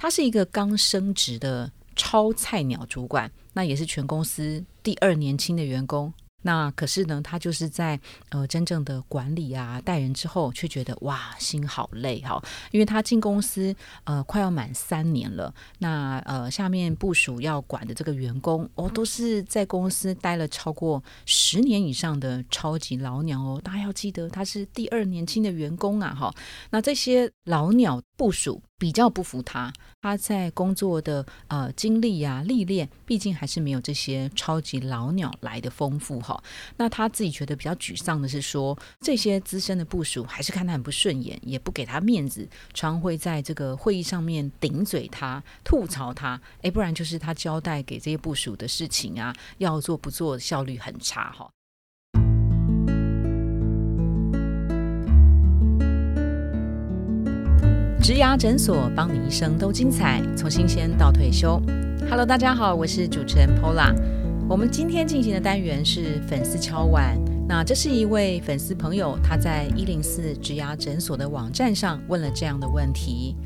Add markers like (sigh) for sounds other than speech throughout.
他是一个刚升职的超菜鸟主管，那也是全公司第二年轻的员工。那可是呢，他就是在呃真正的管理啊带人之后，却觉得哇心好累哈，因为他进公司呃快要满三年了，那呃下面部署要管的这个员工哦，都是在公司待了超过十年以上的超级老鸟哦，大家要记得他是第二年轻的员工啊哈，那这些老鸟部署。比较不服他，他在工作的呃经历呀、历练，毕竟还是没有这些超级老鸟来的丰富哈。那他自己觉得比较沮丧的是说，这些资深的部署还是看他很不顺眼，也不给他面子，常会在这个会议上面顶嘴他、吐槽他。哎，不然就是他交代给这些部署的事情啊，要做不做，效率很差哈。植牙诊所，帮你一生都精彩，从新鲜到退休。Hello，大家好，我是主持人 Pola。我们今天进行的单元是粉丝敲碗。那这是一位粉丝朋友，他在一零四植牙诊所的网站上问了这样的问题：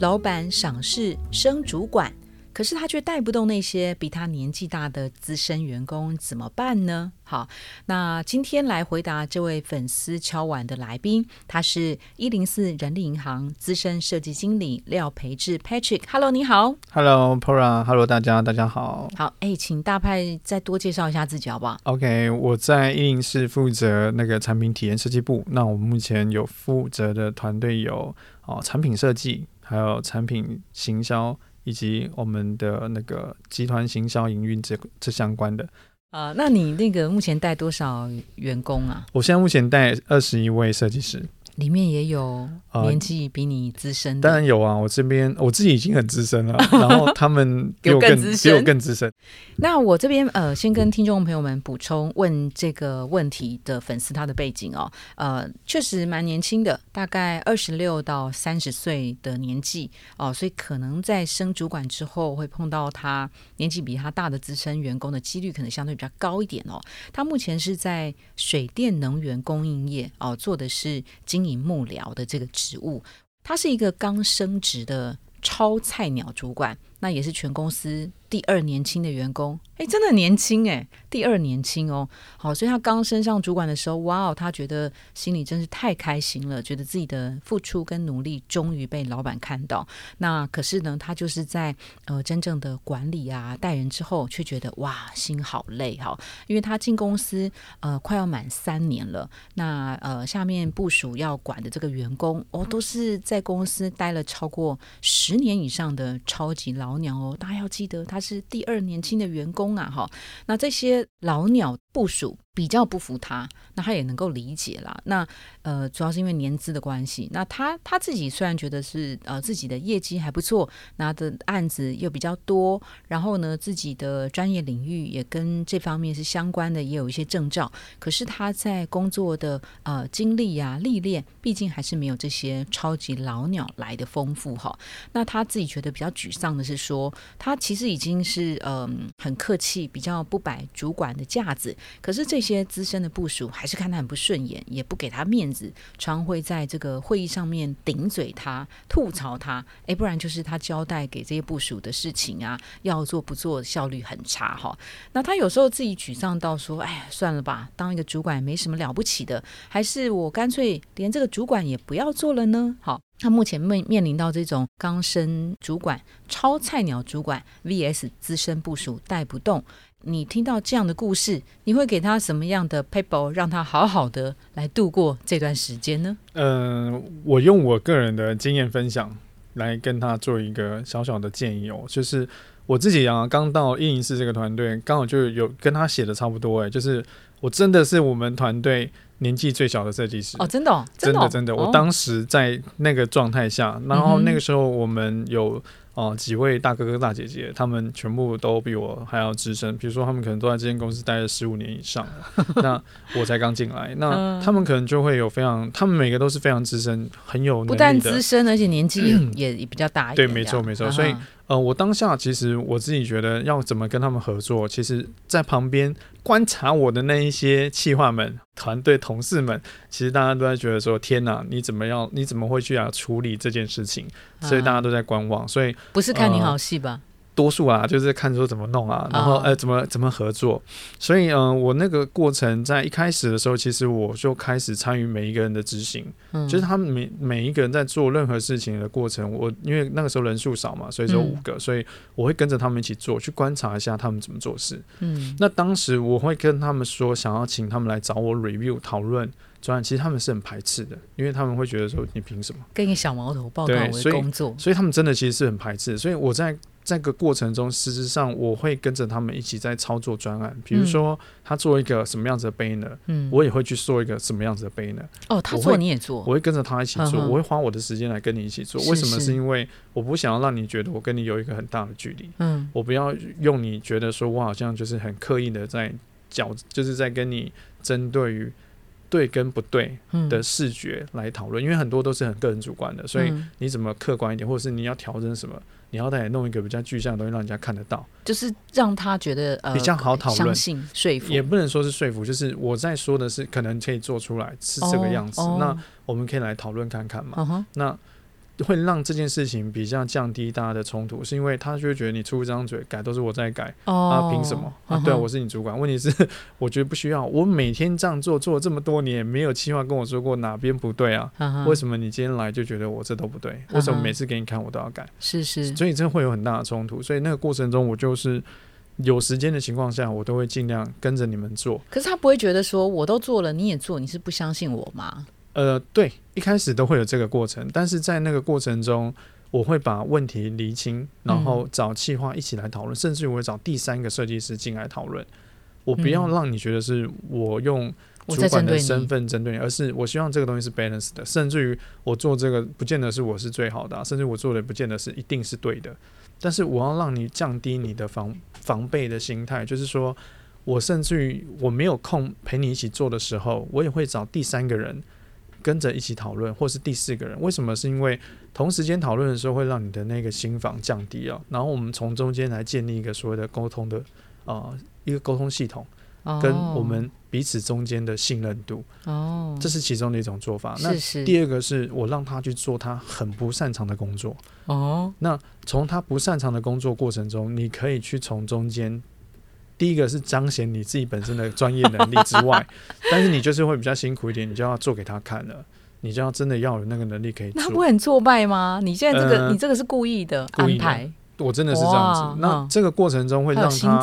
老板赏识升主管。可是他却带不动那些比他年纪大的资深员工，怎么办呢？好，那今天来回答这位粉丝敲碗的来宾，他是一零四人力银行资深设计经理廖培志 Patrick。Hello，你好。Hello，Pora，Hello，大家，大家好。好，哎，请大派再多介绍一下自己好不好？OK，我在一零四负责那个产品体验设计部。那我们目前有负责的团队有哦，产品设计，还有产品行销。以及我们的那个集团行销营运这这相关的啊，那你那个目前带多少员工啊？我现在目前带二十一位设计师。里面也有年纪比你资深的，当然有啊。我这边我自己已经很资深了，(laughs) 然后他们比我更比我更资深。那我这边呃，先跟听众朋友们补充问这个问题的粉丝他的背景哦，呃，确实蛮年轻的，大概二十六到三十岁的年纪哦，所以可能在升主管之后会碰到他年纪比他大的资深员工的几率可能相对比较高一点哦。他目前是在水电能源供应业哦，做的是经营。幕僚的这个职务，他是一个刚升职的超菜鸟主管，那也是全公司。第二年轻的员工，哎，真的年轻哎，第二年轻哦，好，所以他刚升上主管的时候，哇哦，他觉得心里真是太开心了，觉得自己的付出跟努力终于被老板看到。那可是呢，他就是在呃真正的管理啊带人之后，却觉得哇心好累哈，因为他进公司呃快要满三年了，那呃下面部署要管的这个员工哦，都是在公司待了超过十年以上的超级老老鸟哦，大家要记得他。是第二年轻的员工啊，哈，那这些老鸟部署。比较不服他，那他也能够理解啦。那呃，主要是因为年资的关系。那他他自己虽然觉得是呃自己的业绩还不错，拿的案子又比较多，然后呢自己的专业领域也跟这方面是相关的，也有一些证照。可是他在工作的呃经历呀、历练，毕竟还是没有这些超级老鸟来的丰富哈。那他自己觉得比较沮丧的是说，他其实已经是嗯很客气，比较不摆主管的架子。可是这这些资深的部署还是看他很不顺眼，也不给他面子，常会在这个会议上面顶嘴他、吐槽他。哎，不然就是他交代给这些部署的事情啊，要做不做，效率很差哈。那他有时候自己沮丧到说：“哎，算了吧，当一个主管没什么了不起的，还是我干脆连这个主管也不要做了呢。”好，他目前面面临到这种刚升主管、超菜鸟主管 VS 资深部署带不动。你听到这样的故事，你会给他什么样的 paper 让他好好的来度过这段时间呢？嗯，我用我个人的经验分享来跟他做一个小小的建议哦，就是我自己啊，刚到一零四这个团队，刚好就有跟他写的差不多哎，就是我真的是我们团队年纪最小的设计师。哦，真的，真的，真的，我当时在那个状态下，然后那个时候我们有。哦，几位大哥哥大姐姐，他们全部都比我还要资深。比如说，他们可能都在这间公司待了十五年以上，那 (laughs) 我才刚进来，那他们可能就会有非常，他们每个都是非常资深，很有不但资深，而且年纪也 (clears throat) 也比较大一点。对，没错，没错。所以，呃，我当下其实我自己觉得要怎么跟他们合作，其实在旁边观察我的那一些企划们，团队同事们，其实大家都在觉得说：天哪，你怎么样？你怎么会去啊处理这件事情？所以大家都在观望。所以不是看你好戏吧？多数啊，就是看说怎么弄啊，然后呃，怎么怎么合作。所以嗯，我那个过程在一开始的时候，其实我就开始参与每一个人的执行，嗯就是他们每每一个人在做任何事情的过程，我因为那个时候人数少嘛，所以只有五个，所以我会跟着他们一起做，去观察一下他们怎么做事。嗯，那当时我会跟他们说，想要请他们来找我 review 讨论。专案其实他们是很排斥的，因为他们会觉得说你凭什么跟一个小毛头报告我的工作？所以他们真的其实是很排斥。所以我在这个过程中，实质上我会跟着他们一起在操作专案。比如说他做一个什么样子的 banner，嗯，我也会去做一个什么样子的 banner。哦，他做你也做，我会跟着他一起做，我会花我的时间来跟你一起做。为什么？是因为我不想要让你觉得我跟你有一个很大的距离。嗯，我不要用你觉得说我好像就是很刻意的在角，就是在跟你针对于。对跟不对的视觉来讨论，因为很多都是很个人主观的，所以你怎么客观一点，或者是你要调整什么，你要再弄一个比较具象的东西，让人家看得到，就是让他觉得呃比较好讨论、说服，也不能说是说服，就是我在说的是可能可以做出来是这个样子，那我们可以来讨论看看嘛，那。会让这件事情比较降低大家的冲突，是因为他就会觉得你出一张嘴改都是我在改，啊，凭什么？啊，对啊，我是你主管。问题是，我觉得不需要。我每天这样做做了这么多年，没有计划跟我说过哪边不对啊？为什么你今天来就觉得我这都不对？为什么每次给你看我都要改？是是，所以真的会有很大的冲突。所以那个过程中，我就是有时间的情况下，我都会尽量跟着你们做。可是他不会觉得说我都做了，你也做，你是不相信我吗？呃，对，一开始都会有这个过程，但是在那个过程中，我会把问题厘清，然后找企划一起来讨论，甚至于我会找第三个设计师进来讨论。我不要让你觉得是我用主管的身份针对你，而是我希望这个东西是 balance 的，甚至于我做这个不见得是我是最好的，甚至我做的不见得是一定是对的。但是我要让你降低你的防防备的心态，就是说我甚至于我没有空陪你一起做的时候，我也会找第三个人。跟着一起讨论，或是第四个人，为什么？是因为同时间讨论的时候，会让你的那个心房降低啊。然后我们从中间来建立一个所谓的沟通的啊一个沟通系统，跟我们彼此中间的信任度。哦，这是其中的一种做法。那第二个是我让他去做他很不擅长的工作。哦，那从他不擅长的工作过程中，你可以去从中间。第一个是彰显你自己本身的专业能力之外，(laughs) 但是你就是会比较辛苦一点，你就要做给他看了，你就要真的要有那个能力可以。那不很挫败吗？你现在这个，你这个是故意的安排。我真的是这样子，那这个过程中会让他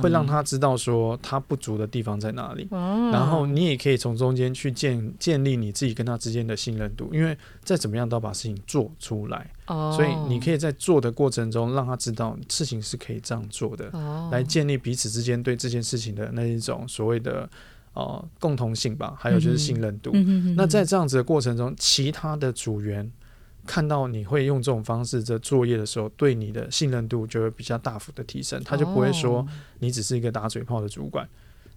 会让他知道说他不足的地方在哪里，然后你也可以从中间去建建立你自己跟他之间的信任度，因为再怎么样都要把事情做出来，所以你可以在做的过程中让他知道事情是可以这样做的，来建立彼此之间对这件事情的那一种所谓的呃共同性吧，还有就是信任度。那在这样子的过程中，其他的组员。看到你会用这种方式在作业的时候，对你的信任度就会比较大幅的提升，他就不会说你只是一个打嘴炮的主管。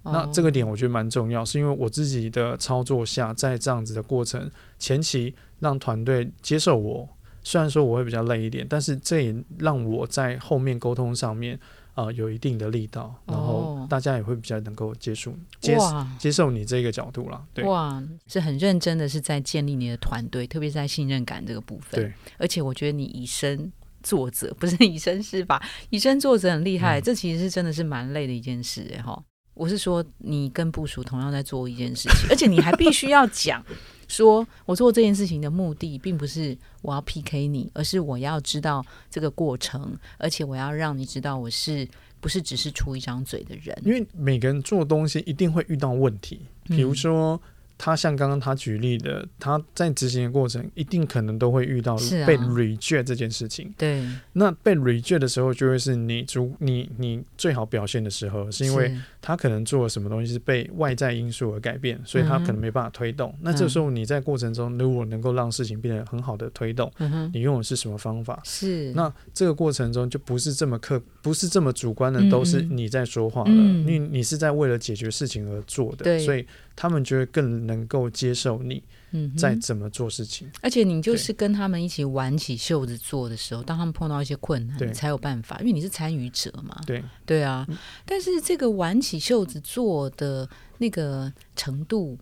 那这个点我觉得蛮重要，是因为我自己的操作下，在这样子的过程前期让团队接受我，虽然说我会比较累一点，但是这也让我在后面沟通上面。啊，有一定的力道，然后大家也会比较能够接受接接受你这个角度了。对，哇，是很认真的，是在建立你的团队，特别是在信任感这个部分。对，而且我觉得你以身作则，不是以身试法，以身作则很厉害。这其实是真的是蛮累的一件事，哎哈。我是说，你跟部署同样在做一件事情，(laughs) 而且你还必须要讲。说我做这件事情的目的，并不是我要 PK 你，而是我要知道这个过程，而且我要让你知道我是不是只是出一张嘴的人。因为每个人做东西一定会遇到问题，比如说。他像刚刚他举例的，他在执行的过程一定可能都会遇到被 reject 这件事情。对，那被 reject 的时候，就会是你主你你最好表现的时候，是因为他可能做了什么东西是被外在因素而改变，所以他可能没办法推动。那这时候你在过程中如果能够让事情变得很好的推动，你用的是什么方法？是那这个过程中就不是这么客，不是这么主观的，都是你在说话了。你你是在为了解决事情而做的，所以。他们就会更能够接受你，嗯哼，在怎么做事情。而且你就是跟他们一起挽起袖子做的时候，当他们碰到一些困难，你才有办法，因为你是参与者嘛。对，对啊，但是这个挽起袖子做的那个程度，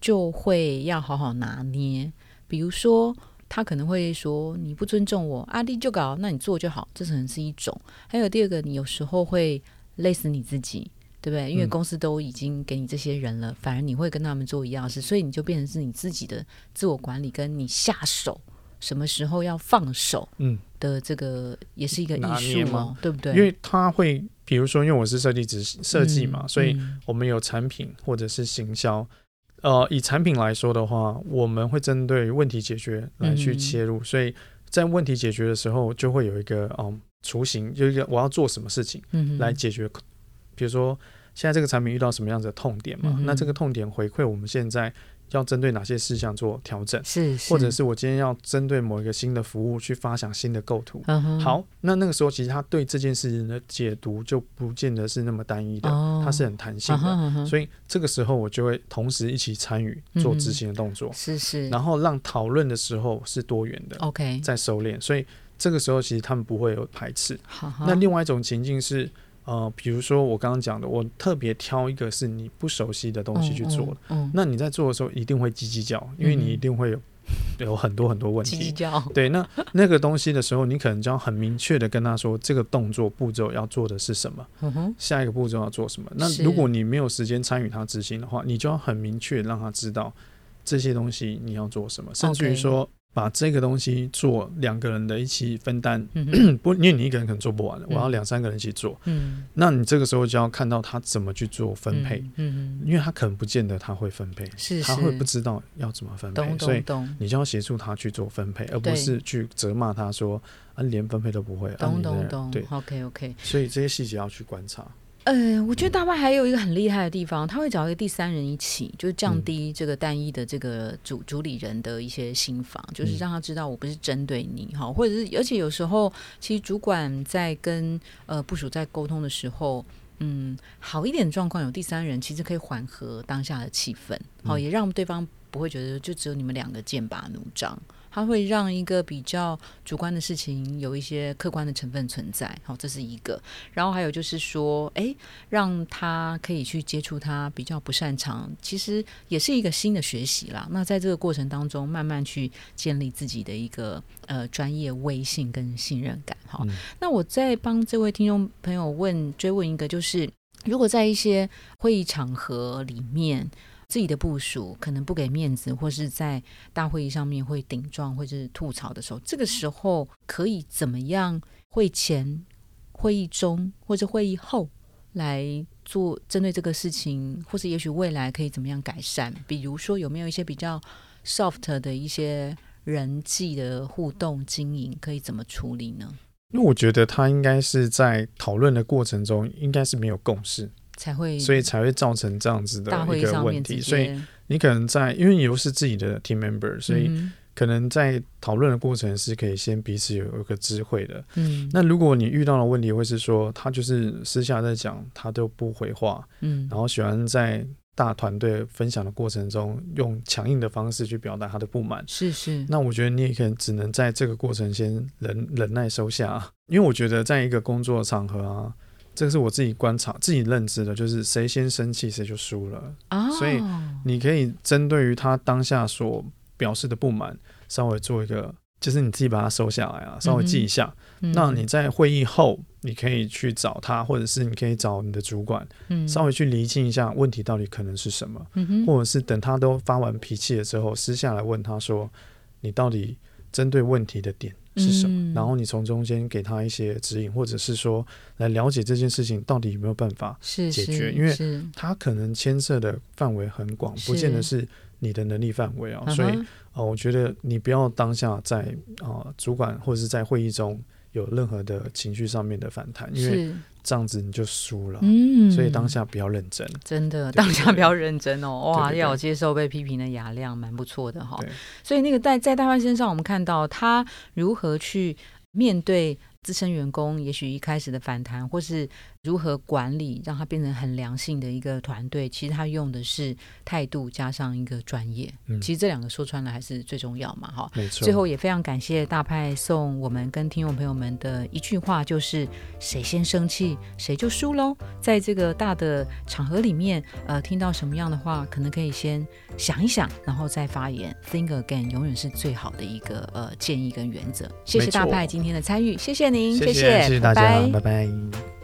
就会要好好拿捏。比如说，他可能会说你不尊重我，阿弟就搞，那你做就好，这可能是一种。还有第二个，你有时候会累死你自己。对不对？因为嗯公司都已经给你这些人了，反而你会跟他们做一样事，所以你就变成是你自己的自我管理，跟你下手什么时候要放手嗯，的这个也是一个艺术嘛，对不对？因为他会，比如说，因为我是设计执设计嘛，嗯所以嗯我们有产品或者是行销。呃，以产品来说的话，我们会针对问题解决来去嗯切入，所以在问题解决的时候，就会有一个嗯雏形，就一个我要做什么事情嗯来解决。比如说，现在这个产品遇到什么样子的痛点嘛？嗯那这个痛点回馈我们现在要针对哪些事项做调整，是，或者是我今天要针对某一个新的服务去发想新的构图。好，那那个时候其实他对这件事情的解读就不见得是那么单一的，哦它是很弹性嗯的。嗯所以这个时候我就会同时一起参与做执行的动作，是是，然后让讨论的时候是多元的，OK，在收敛。所以这个时候其实他们不会有排斥。好好，那另外一种情境是，呃，比如说我刚刚讲的，我特别挑一个是你不熟悉的东西去做的，嗯，嗯，那你在做的时候一定会叽叽叫，因为你一定会有有很多很多问叽叽题。叫，对，那那个东西的时候，你可能就要很明确的跟他说，这个动作步骤要做的是什么，嗯，下一个步骤要做什么。那如果你没有时间参与他执行的话，你就要很明确让他知道这些东西你要做什么，甚至于说把这个东西做两个人的一起分担。嗯，(clears throat) 不，因为你一个人可能做不完的，我要嗯。两三个人一起做。嗯，那你这个时候就要看到他怎么去做分配，嗯，嗯因为他可能不见得他会分配，是他会不知道要怎么分配，所以你就要协助他去做分配，而不是去责骂他说啊，连分配都不会，啊、懂对，，OK OK，所以这些细节要去观察。呃，我觉得大巴还有一个很厉害的地方，他会找一个第三人一起，就是降嗯低这个单一的这个主主理人的一些心防，就是嗯让他知道我不是针对你哈，或者是而且有时候其实主管在跟呃部署在沟通的时候。嗯，好一点的状况有第三人，其实可以缓和当下的气氛，好、嗯也让对方不会觉得就只有你们两个剑拔弩张，它会让一个比较主观的事情有一些客观的成分存在，好，这是一个。然后还有就是说，诶，让他可以去接触他比较不擅长，其实也是一个新的学习啦。那在这个过程当中，慢慢去建立自己的一个呃专业威信跟信任感。好、嗯那我再帮这位听众朋友问追问一个，就是如果在一些会议场合里面。自己的部署可能不给面子，或是在大会议上面会顶撞或者是吐槽的时候，这个时候可以怎么样？会前、会议中或者会议后来做针对这个事情，或是也许未来可以怎么样改善？比如说有没有一些比较 soft 的一些人际的互动经营，可以怎么处理呢？那我觉得他应该是在讨论的过程中，应该是没有共识，才会所以才会造成这样子的一个问题。所以，你可能在，因为你又是自己的 team member，所以嗯可能在讨论的过程是可以先彼此有一个知会的。嗯那如果你遇到的问题会是说，他就是私下在讲，他都不回话，嗯然后喜欢在大团队分享的过程中用强硬的方式去表达他的不满。是是那我觉得你也可能只能在这个过程先忍忍耐收下，因为我觉得在一个工作场合啊，这个是我自己观察、自己认知的，就是谁先生气谁就输了。啊，所以你可以针对于他当下所表示的不满，稍微做一个，就是你自己把它收下来啊，稍微记一下。嗯。那你在会议后，你可以去找他，或者是你可以找你的主管，嗯。稍微去厘清一下问题到底可能是什么，嗯哼。或者是等他都发完脾气了之后，私下来问他说，你到底针对问题的点是什么？嗯然后你从中间给他一些指引，或者是说来了解这件事情到底有没有办法。是是解决因为是他可能牵涉的范围很广，不见得是你的能力范围啊、所以哦，我觉得你不要当下在啊、呃主管或者是在会议中有任何的情绪上面的反弹，因为是这样子你就输了。嗯。所以当下不要认真。真的当下不要认真哦，哇，要有接受被批评的雅量，蛮不错的哈、对所以那个在在大范身上，我们看到他如何去面对资深员工也许一开始的反弹，或是如何管理，让它变成很良性的一个团队，其实他用的是态度加上一个专业。嗯其实这两个说穿了还是最重要嘛，哈。没错。最后也非常感谢大派送我们跟听众朋友们的一句话，就是谁先生气谁就输喽。在这个大的场合里面，呃，听到什么样的话，可能可以先想一想，然后再发言。Think again 永远是最好的一个呃建议跟原则。谢谢大派今天的参与，谢谢您，谢谢谢谢大家，拜拜拜。